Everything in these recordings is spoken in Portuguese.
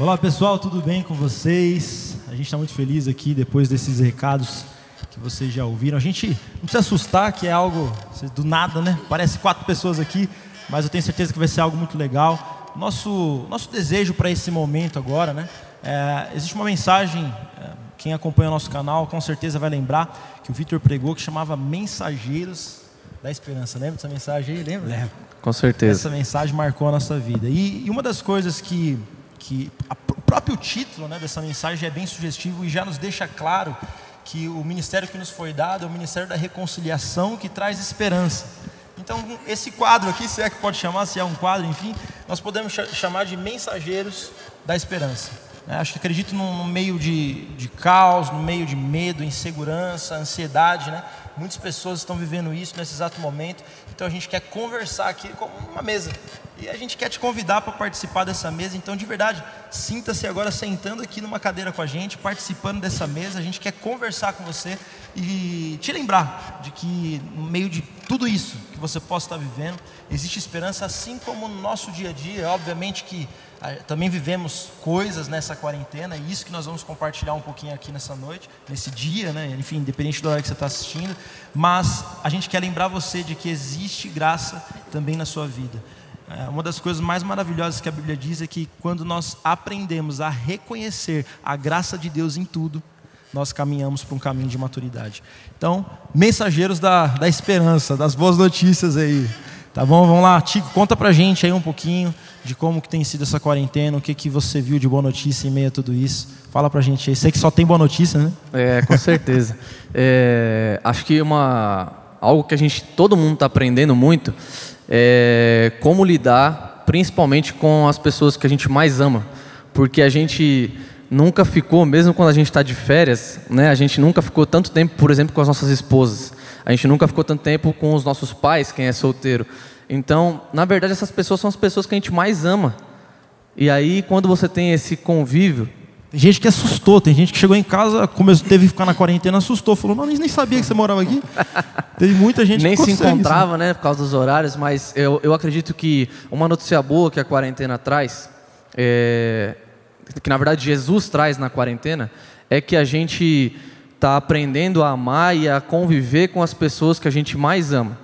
Olá pessoal, tudo bem com vocês? A gente está muito feliz aqui depois desses recados que vocês já ouviram. A gente não precisa assustar que é algo do nada, né? Parece quatro pessoas aqui, mas eu tenho certeza que vai ser algo muito legal. Nosso, nosso desejo para esse momento agora, né? É, existe uma mensagem, é, quem acompanha o nosso canal com certeza vai lembrar que o Vitor pregou que chamava Mensageiros da Esperança. Lembra dessa mensagem aí? Lembra? Lembro. Com certeza. Essa mensagem marcou a nossa vida. E, e uma das coisas que, que a, o próprio título né, dessa mensagem é bem sugestivo e já nos deixa claro que o ministério que nos foi dado é o ministério da reconciliação que traz esperança. Então, esse quadro aqui, se é que pode chamar, se é um quadro, enfim, nós podemos chamar de mensageiros da esperança. É, acho que acredito no meio de, de caos, no meio de medo, insegurança, ansiedade, né? Muitas pessoas estão vivendo isso nesse exato momento. Então a gente quer conversar aqui como uma mesa. E a gente quer te convidar para participar dessa mesa. Então, de verdade, sinta-se agora sentando aqui numa cadeira com a gente, participando dessa mesa. A gente quer conversar com você e te lembrar de que no meio de tudo isso que você possa estar vivendo, existe esperança, assim como no nosso dia a dia. Obviamente que ah, também vivemos coisas nessa quarentena, e isso que nós vamos compartilhar um pouquinho aqui nessa noite, nesse dia, né? enfim, independente do hora que você está assistindo, mas a gente quer lembrar você de que existe graça também na sua vida. É, uma das coisas mais maravilhosas que a Bíblia diz é que quando nós aprendemos a reconhecer a graça de Deus em tudo, nós caminhamos para um caminho de maturidade. Então, mensageiros da, da esperança, das boas notícias aí. Tá bom? Vamos lá, Tico, conta pra gente aí um pouquinho de como que tem sido essa quarentena, o que, que você viu de boa notícia em meio a tudo isso. Fala pra gente aí. Sei que só tem boa notícia, né? É, com certeza. é, acho que uma, algo que a gente, todo mundo está aprendendo muito é como lidar, principalmente com as pessoas que a gente mais ama. Porque a gente nunca ficou, mesmo quando a gente está de férias, né, a gente nunca ficou tanto tempo, por exemplo, com as nossas esposas. A gente nunca ficou tanto tempo com os nossos pais, quem é solteiro. Então, na verdade, essas pessoas são as pessoas que a gente mais ama. E aí, quando você tem esse convívio. Tem gente que assustou, tem gente que chegou em casa, começou, teve que ficar na quarentena, assustou, falou: Não, nem sabia que você morava aqui. Teve muita gente nem que se encontrava, né, por causa dos horários, mas eu, eu acredito que uma notícia boa que a quarentena traz, é, que na verdade Jesus traz na quarentena, é que a gente está aprendendo a amar e a conviver com as pessoas que a gente mais ama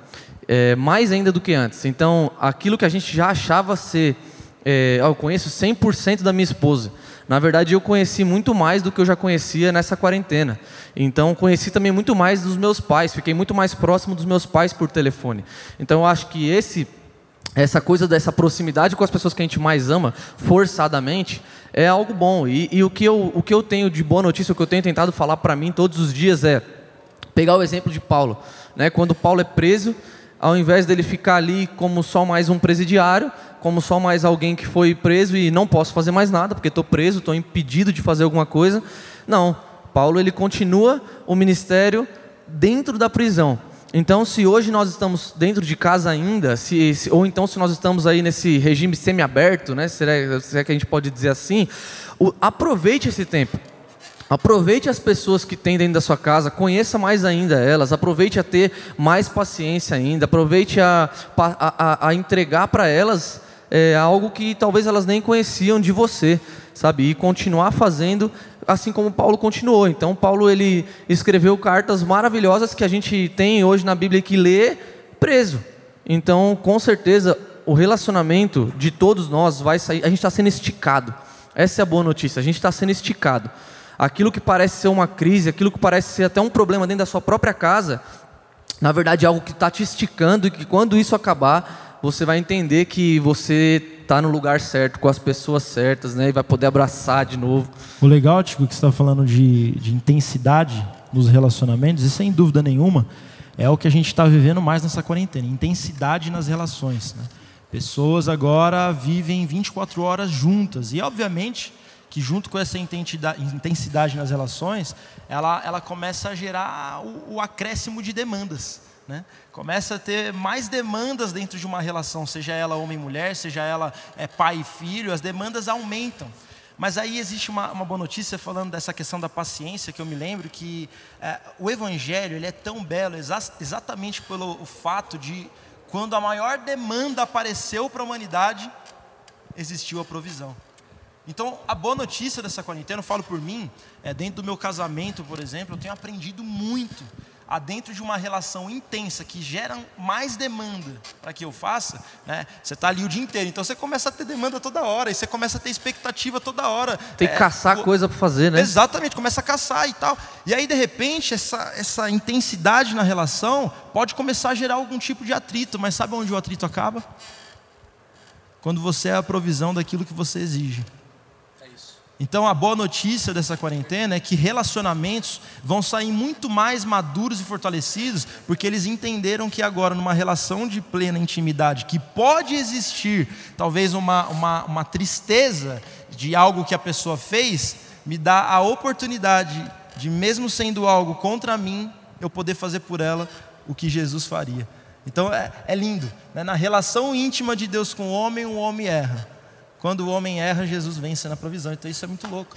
é, mais ainda do que antes. Então, aquilo que a gente já achava ser. É, eu conheço 100% da minha esposa. Na verdade, eu conheci muito mais do que eu já conhecia nessa quarentena. Então, conheci também muito mais dos meus pais. Fiquei muito mais próximo dos meus pais por telefone. Então, eu acho que esse, essa coisa dessa proximidade com as pessoas que a gente mais ama, forçadamente, é algo bom. E, e o, que eu, o que eu tenho de boa notícia, o que eu tenho tentado falar para mim todos os dias é pegar o exemplo de Paulo. Né? Quando Paulo é preso, ao invés dele ficar ali como só mais um presidiário, como só mais alguém que foi preso e não posso fazer mais nada porque estou preso, estou impedido de fazer alguma coisa. Não, Paulo ele continua o ministério dentro da prisão. Então, se hoje nós estamos dentro de casa ainda, se, se, ou então se nós estamos aí nesse regime semiaberto, né, será, será que a gente pode dizer assim, o, aproveite esse tempo. Aproveite as pessoas que tem dentro da sua casa, conheça mais ainda elas, aproveite a ter mais paciência ainda, aproveite a, a, a entregar para elas é, algo que talvez elas nem conheciam de você, sabe? E continuar fazendo assim como Paulo continuou. Então, Paulo ele escreveu cartas maravilhosas que a gente tem hoje na Bíblia que lê preso. Então, com certeza, o relacionamento de todos nós vai sair. A gente está sendo esticado. Essa é a boa notícia. A gente está sendo esticado aquilo que parece ser uma crise, aquilo que parece ser até um problema dentro da sua própria casa, na verdade é algo que está te esticando e que quando isso acabar, você vai entender que você está no lugar certo, com as pessoas certas, né? E vai poder abraçar de novo. O legal, Tico, que você está falando de, de intensidade nos relacionamentos, e sem dúvida nenhuma, é o que a gente está vivendo mais nessa quarentena, intensidade nas relações. Né? Pessoas agora vivem 24 horas juntas, e obviamente que junto com essa intensidade nas relações, ela, ela começa a gerar o, o acréscimo de demandas. Né? Começa a ter mais demandas dentro de uma relação, seja ela homem e mulher, seja ela é, pai e filho, as demandas aumentam. Mas aí existe uma, uma, boa notícia falando dessa questão da paciência, que eu me lembro que é, o Evangelho ele é tão belo exa exatamente pelo fato de, quando a maior demanda apareceu para a humanidade, existiu a provisão. Então, a boa notícia dessa quarentena, eu falo por mim, é dentro do meu casamento, por exemplo, eu tenho aprendido muito dentro de uma relação intensa que gera mais demanda para que eu faça, né? Você está ali o dia inteiro, então você começa a ter demanda toda hora, e você começa a ter expectativa toda hora. Tem que é, caçar coisa para fazer, né? Exatamente, começa a caçar e tal. E aí, de repente, essa, essa intensidade na relação pode começar a gerar algum tipo de atrito, mas sabe onde o atrito acaba? Quando você é a provisão daquilo que você exige. Então, a boa notícia dessa quarentena é que relacionamentos vão sair muito mais maduros e fortalecidos, porque eles entenderam que agora, numa relação de plena intimidade, que pode existir talvez uma, uma, uma tristeza de algo que a pessoa fez, me dá a oportunidade de, mesmo sendo algo contra mim, eu poder fazer por ela o que Jesus faria. Então, é, é lindo. Né? Na relação íntima de Deus com o homem, o homem erra. Quando o homem erra, Jesus vence na provisão. Então isso é muito louco.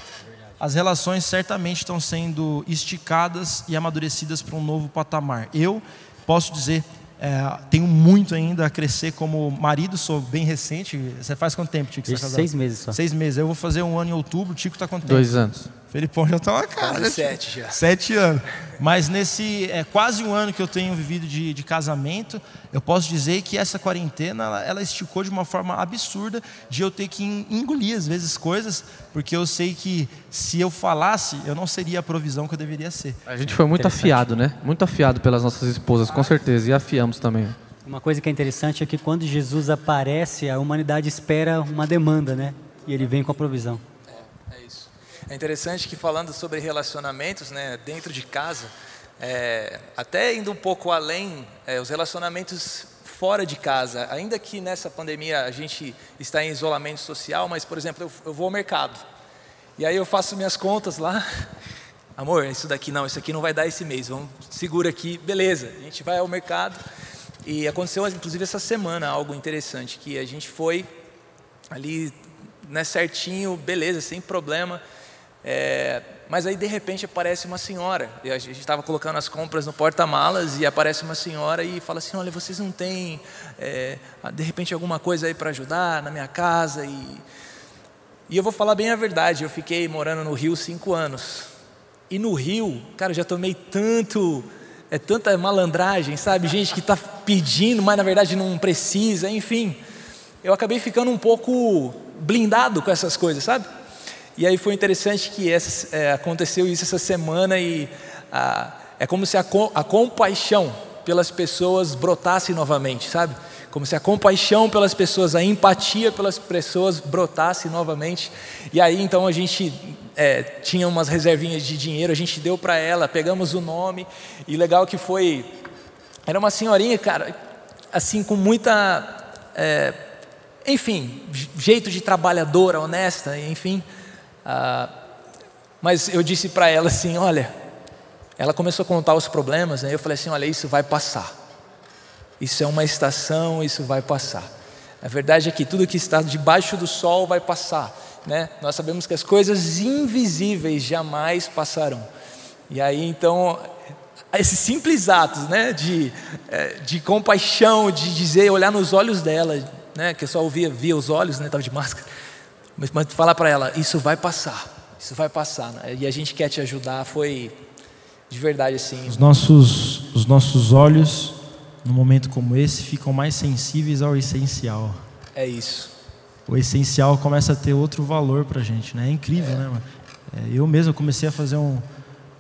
As relações certamente estão sendo esticadas e amadurecidas para um novo patamar. Eu posso dizer, é, tenho muito ainda a crescer como marido, sou bem recente. Você faz quanto tempo, Tico? Tá Seis meses só. Seis meses. Eu vou fazer um ano em outubro. Tico está quanto tempo? Dois anos. Felipão já está uma cara. Né, sete já. Sete anos. Mas nesse é, quase um ano que eu tenho vivido de, de casamento, eu posso dizer que essa quarentena ela, ela, esticou de uma forma absurda de eu ter que engolir às vezes coisas, porque eu sei que se eu falasse, eu não seria a provisão que eu deveria ser. A gente foi muito afiado, né? Muito afiado pelas nossas esposas, com certeza, e afiamos também. Uma coisa que é interessante é que quando Jesus aparece, a humanidade espera uma demanda, né? E ele vem com a provisão. É interessante que falando sobre relacionamentos, né, dentro de casa, é, até indo um pouco além, é, os relacionamentos fora de casa, ainda que nessa pandemia a gente está em isolamento social, mas por exemplo, eu, eu vou ao mercado e aí eu faço minhas contas lá, amor, isso daqui não, isso aqui não vai dar esse mês, vamos segura aqui, beleza? A gente vai ao mercado e aconteceu inclusive essa semana algo interessante que a gente foi ali, né, certinho, beleza, sem problema. É, mas aí de repente aparece uma senhora, a gente estava colocando as compras no porta-malas e aparece uma senhora e fala assim: Olha, vocês não têm é, de repente alguma coisa aí para ajudar na minha casa? E, e eu vou falar bem a verdade: eu fiquei morando no Rio cinco anos, e no Rio, cara, eu já tomei tanto, é tanta malandragem, sabe? Gente que está pedindo, mas na verdade não precisa, enfim. Eu acabei ficando um pouco blindado com essas coisas, sabe? E aí foi interessante que essa, é, aconteceu isso essa semana e ah, é como se a, a compaixão pelas pessoas brotasse novamente, sabe? Como se a compaixão pelas pessoas, a empatia pelas pessoas brotasse novamente. E aí então a gente é, tinha umas reservinhas de dinheiro, a gente deu para ela, pegamos o nome e legal que foi, era uma senhorinha, cara, assim com muita, é, enfim, jeito de trabalhadora, honesta, enfim. Ah, mas eu disse para ela assim: olha, ela começou a contar os problemas, né? eu falei assim: olha, isso vai passar. Isso é uma estação, isso vai passar. A verdade é que tudo que está debaixo do sol vai passar. Né? Nós sabemos que as coisas invisíveis jamais passarão. E aí então, esses simples atos né, de, eh, de compaixão, de dizer, olhar nos olhos dela, né, que eu só ouvia, via os olhos, né, de máscara mas, mas falar para ela, isso vai passar, isso vai passar. Né? E a gente quer te ajudar, foi de verdade assim. Os nossos, os nossos olhos, num momento como esse, ficam mais sensíveis ao essencial. É isso. O essencial começa a ter outro valor para a gente, né? É incrível, é. né? Mano? É, eu mesmo comecei a fazer um,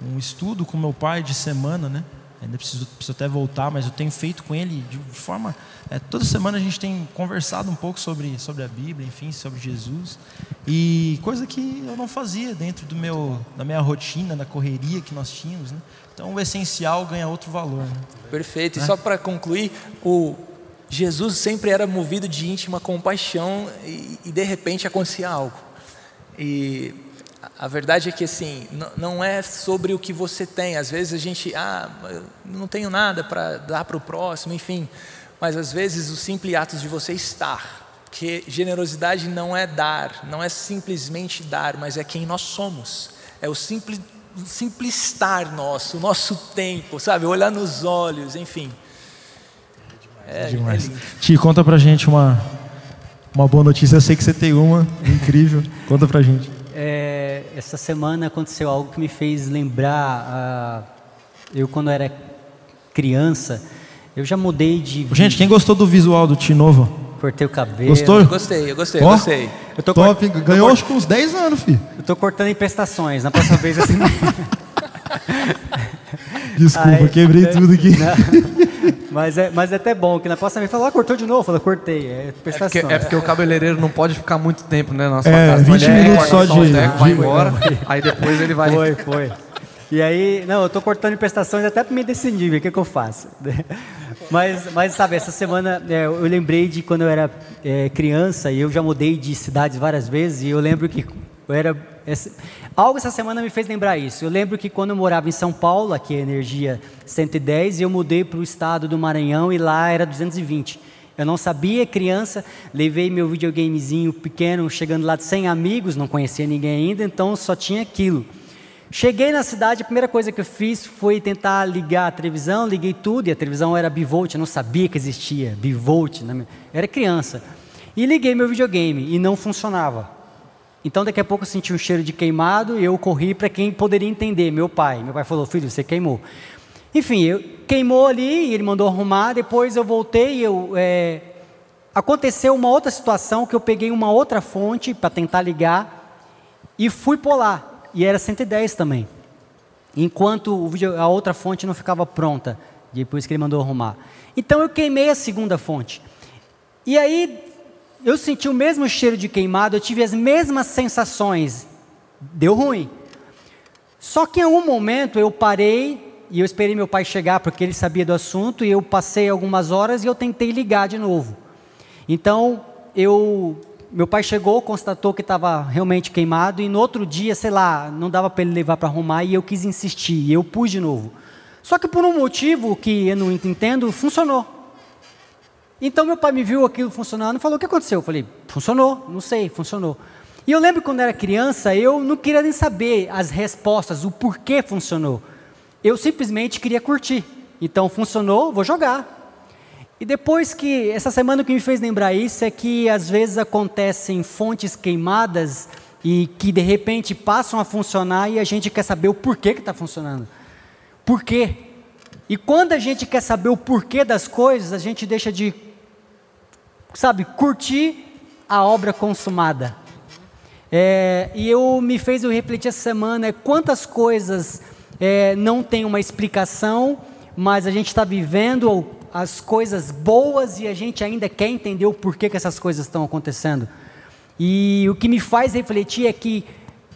um estudo com meu pai de semana, né? Ainda preciso, preciso até voltar, mas eu tenho feito com ele de, de forma. É, toda semana a gente tem conversado um pouco sobre, sobre a Bíblia, enfim, sobre Jesus. E coisa que eu não fazia dentro do meu, da minha rotina, da correria que nós tínhamos. Né? Então o essencial ganha outro valor. Né? Perfeito. E só para concluir, o Jesus sempre era movido de íntima compaixão e, e de repente acontecia algo. E a verdade é que assim, não é sobre o que você tem. Às vezes a gente, ah, não tenho nada para dar para o próximo, enfim. Mas às vezes o simples ato de você estar, que generosidade não é dar, não é simplesmente dar, mas é quem nós somos. É o simples, simples estar nosso, o nosso tempo, sabe? Olhar nos olhos, enfim. É, é demais. É Ti, conta pra gente uma, uma boa notícia. Eu sei que você tem uma incrível. Conta pra gente. É, essa semana aconteceu algo que me fez lembrar. ah, eu, quando era criança, eu já mudei de. Gente, quem gostou do visual do Tinovo? Cortei o cabelo. Gostou? Eu gostei, eu gostei, eu Ó, gostei. Eu tô Top, cort- ganhou acho que uns 10 anos, filho. Eu tô cortando em prestações. Na próxima vez assim. Desculpa, Ai, quebrei tudo aqui. Não. Mas, é, mas é até bom que na próxima vez fala, ah, cortou de novo. Fala, cortei. É É porque, é porque o cabeleireiro não pode ficar muito tempo, né, na sua É, casa. Então 20 ele minutos corta só o de- teco, vai de- embora, aí depois ele vai... Foi, foi. E aí, não, eu tô cortando em prestações até para me decidir, o que, que eu faço. Mas, mas, sabe, essa semana é, eu lembrei de quando eu era é, criança e eu já mudei de cidades várias vezes e eu lembro que eu era. algo essa semana me fez lembrar isso. Eu lembro que quando eu morava em São Paulo, aqui é Energia 110, eu mudei para o estado do Maranhão e lá era 220. Eu não sabia, criança, levei meu videogamezinho pequeno, chegando lá 100 amigos, não conhecia ninguém ainda, então só tinha aquilo. Cheguei na cidade, a primeira coisa que eu fiz foi tentar ligar a televisão, liguei tudo, e a televisão era bivolt, eu não sabia que existia bivolt, né? era criança. E liguei meu videogame e não funcionava. Então daqui a pouco eu senti um cheiro de queimado e eu corri para quem poderia entender, meu pai. Meu pai falou, filho, você queimou. Enfim, eu, queimou ali e ele mandou arrumar, depois eu voltei e eu... é, aconteceu uma outra situação que eu peguei uma outra fonte para tentar ligar e fui lá. E era 110 também. Enquanto vídeo- a outra fonte não ficava pronta, depois que ele mandou arrumar. Então eu queimei a segunda fonte. E aí eu senti o mesmo cheiro de queimado, eu tive as mesmas sensações. Deu ruim. Só que em algum momento eu parei e eu esperei meu pai chegar porque ele sabia do assunto e eu passei algumas horas e eu tentei ligar de novo. Então, eu meu pai chegou, constatou que estava realmente queimado e no outro dia, sei lá, não dava para ele levar para arrumar e eu quis insistir, e eu pus de novo. Só que por um motivo que eu não entendo, funcionou. Então meu pai me viu aquilo funcionando e falou: "O que aconteceu?" Eu falei: "Funcionou, não sei, funcionou". E eu lembro quando era criança, eu não queria nem saber as respostas, o porquê funcionou. Eu simplesmente queria curtir. Então funcionou, vou jogar. E depois que, essa semana o que me fez lembrar isso é que às vezes acontecem fontes queimadas e que de repente passam a funcionar e a gente quer saber o porquê que está funcionando. Por quê? E quando a gente quer saber o porquê das coisas, a gente deixa de, sabe, curtir a obra consumada. É, e eu me fez eu refletir essa semana é quantas coisas é, não tem uma explicação, mas a gente está vivendo as coisas boas e a gente ainda quer entender o porquê que essas coisas estão acontecendo. E o que me faz refletir é que,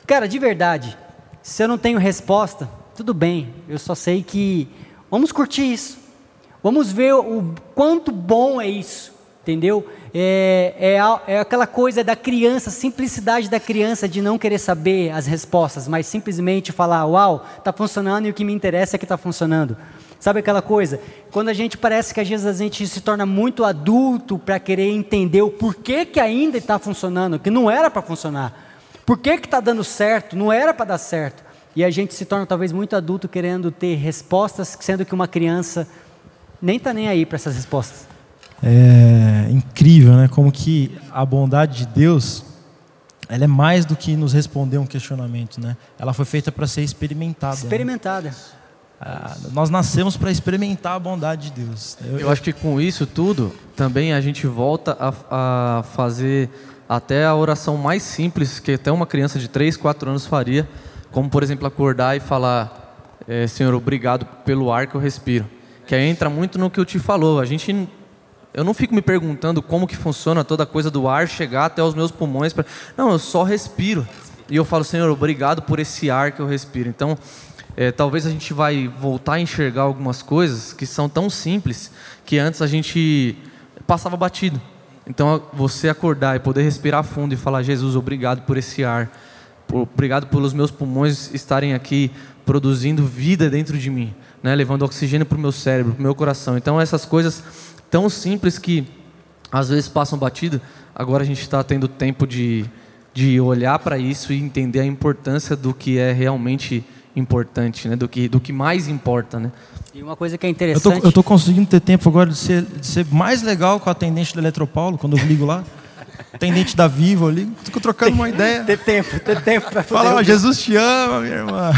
cara, de verdade, se eu não tenho resposta, tudo bem, eu só sei que vamos curtir isso, vamos ver o quanto bom é isso, entendeu? É, é, é aquela coisa da criança, simplicidade da criança de não querer saber as respostas, mas simplesmente falar, uau, está funcionando e o que me interessa é que está funcionando. Sabe aquela coisa? Quando a gente parece que às vezes a gente se torna muito adulto para querer entender o porquê que ainda está funcionando, que não era para funcionar. Por que está dando certo? Não era para dar certo. E a gente se torna talvez muito adulto querendo ter respostas, sendo que uma criança nem está nem aí para essas respostas. É incrível, né? Como que a bondade de Deus, ela é mais do que nos responder um questionamento, né? Ela foi feita para ser experimentada. né? Experimentada. Ah, nós nascemos para experimentar a bondade de Deus. Eu acho que com isso tudo, também a gente volta a, a fazer até a oração mais simples que até uma criança de 3, 4 anos faria, como por exemplo acordar e falar, eh, Senhor, obrigado pelo ar que eu respiro. Que aí entra muito no que eu te falou. A gente, eu não fico me perguntando como que funciona toda a coisa do ar chegar até os meus pulmões. Pra... Não, eu só respiro. E eu falo, Senhor, obrigado por esse ar que eu respiro. Então, é, talvez a gente vai voltar a enxergar algumas coisas que são tão simples que antes a gente passava batido. Então, você acordar e poder respirar fundo e falar: Jesus, obrigado por esse ar, obrigado pelos meus pulmões estarem aqui produzindo vida dentro de mim, né? levando oxigênio para o meu cérebro, para o meu coração. Então, essas coisas tão simples que às vezes passam batido, agora a gente está tendo tempo de, de olhar para isso e entender a importância do que é realmente importante, né? do, que, do que mais importa. Né? E uma coisa que é interessante. eu tô conseguindo ter tempo agora de ser, de ser mais legal com a atendente da Eletropaulo, quando eu ligo lá. atendente da Vivo ali, fico trocando uma ideia. Ter tempo, ter tempo para poder. Fala. Jesus te ama, minha irmã.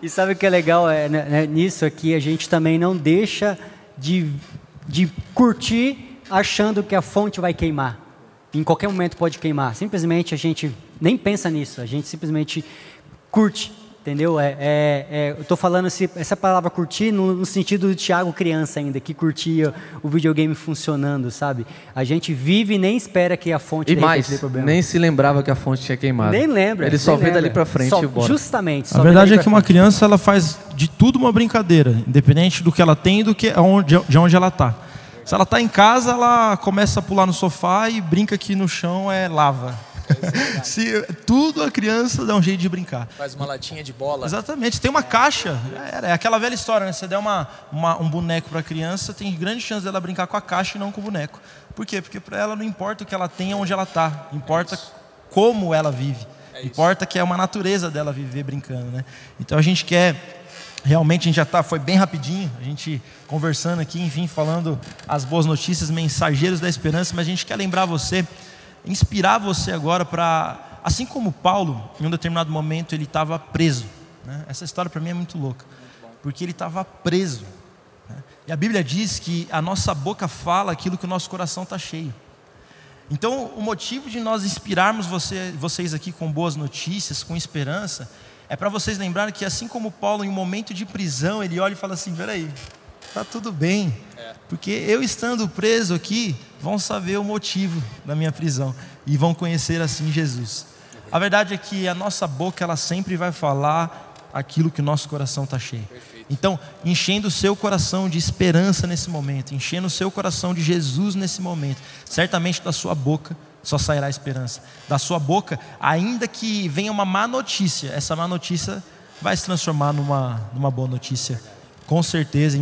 E sabe o que é legal é, né, né, nisso aqui? A gente também não deixa de, de curtir achando que a fonte vai queimar. Em qualquer momento pode queimar. Simplesmente a gente nem pensa nisso, a gente simplesmente curte. Entendeu? É, é, é, eu estou falando esse, essa palavra curtir no, no, sentido do Thiago criança ainda, que curtia o videogame funcionando, sabe? A gente vive e nem espera que a fonte E mais, nem se lembrava que a fonte tinha queimado. Nem lembra. Ele só vê lembra. dali pra frente Só- e bora. Justamente. só A verdade é que uma frente. criança ela faz de tudo uma brincadeira, independente do que ela tem e do que de onde ela está. Se ela está em casa, ela começa a pular no sofá e brinca que no chão é lava. Se, tudo a criança dá um jeito de brincar. Faz uma latinha de bola. Exatamente, tem uma caixa. era. É aquela velha história, né? Você der uma, uma- um boneco para a criança, tem grande chance dela brincar com a caixa e não com o boneco. Por quê? Porque para ela não importa o que ela tem, onde ela está. Importa como ela vive. importa que é uma natureza dela viver brincando, né? Então a gente quer Realmente a gente já tá, foi bem rapidinho, a gente conversando aqui, enfim, falando as boas notícias, mensageiros da esperança, mas a gente quer lembrar você, inspirar você agora para, assim como Paulo, em um determinado momento ele estava preso. né? Essa história para mim é muito louca, porque ele estava preso. né? E a Bíblia diz que a nossa boca fala aquilo que o nosso coração está cheio. Então, o motivo de nós inspirarmos você- vocês aqui com boas notícias, com esperança, é para vocês lembrarem que, assim como Paulo, em um momento de prisão, ele olha e fala assim: peraí, tá tudo bem, porque eu estando preso aqui, vão saber o motivo da minha prisão e vão conhecer assim Jesus. A verdade é que a nossa boca, ela sempre vai falar aquilo que o nosso coração está cheio. Então, enchendo o seu coração de esperança nesse momento, enchendo o seu coração de Jesus nesse momento, certamente da sua boca só sairá esperança. Da sua boca, ainda que venha uma má notícia, essa má notícia vai se transformar numa, numa boa notícia, com certeza.